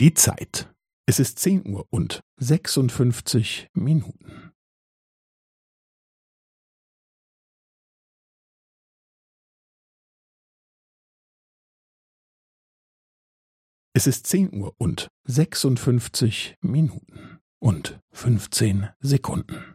Die Zeit. Es ist zehn Uhr und sechsundfünfzig Minuten. Es ist zehn Uhr und sechsundfünfzig Minuten und fünfzehn Sekunden.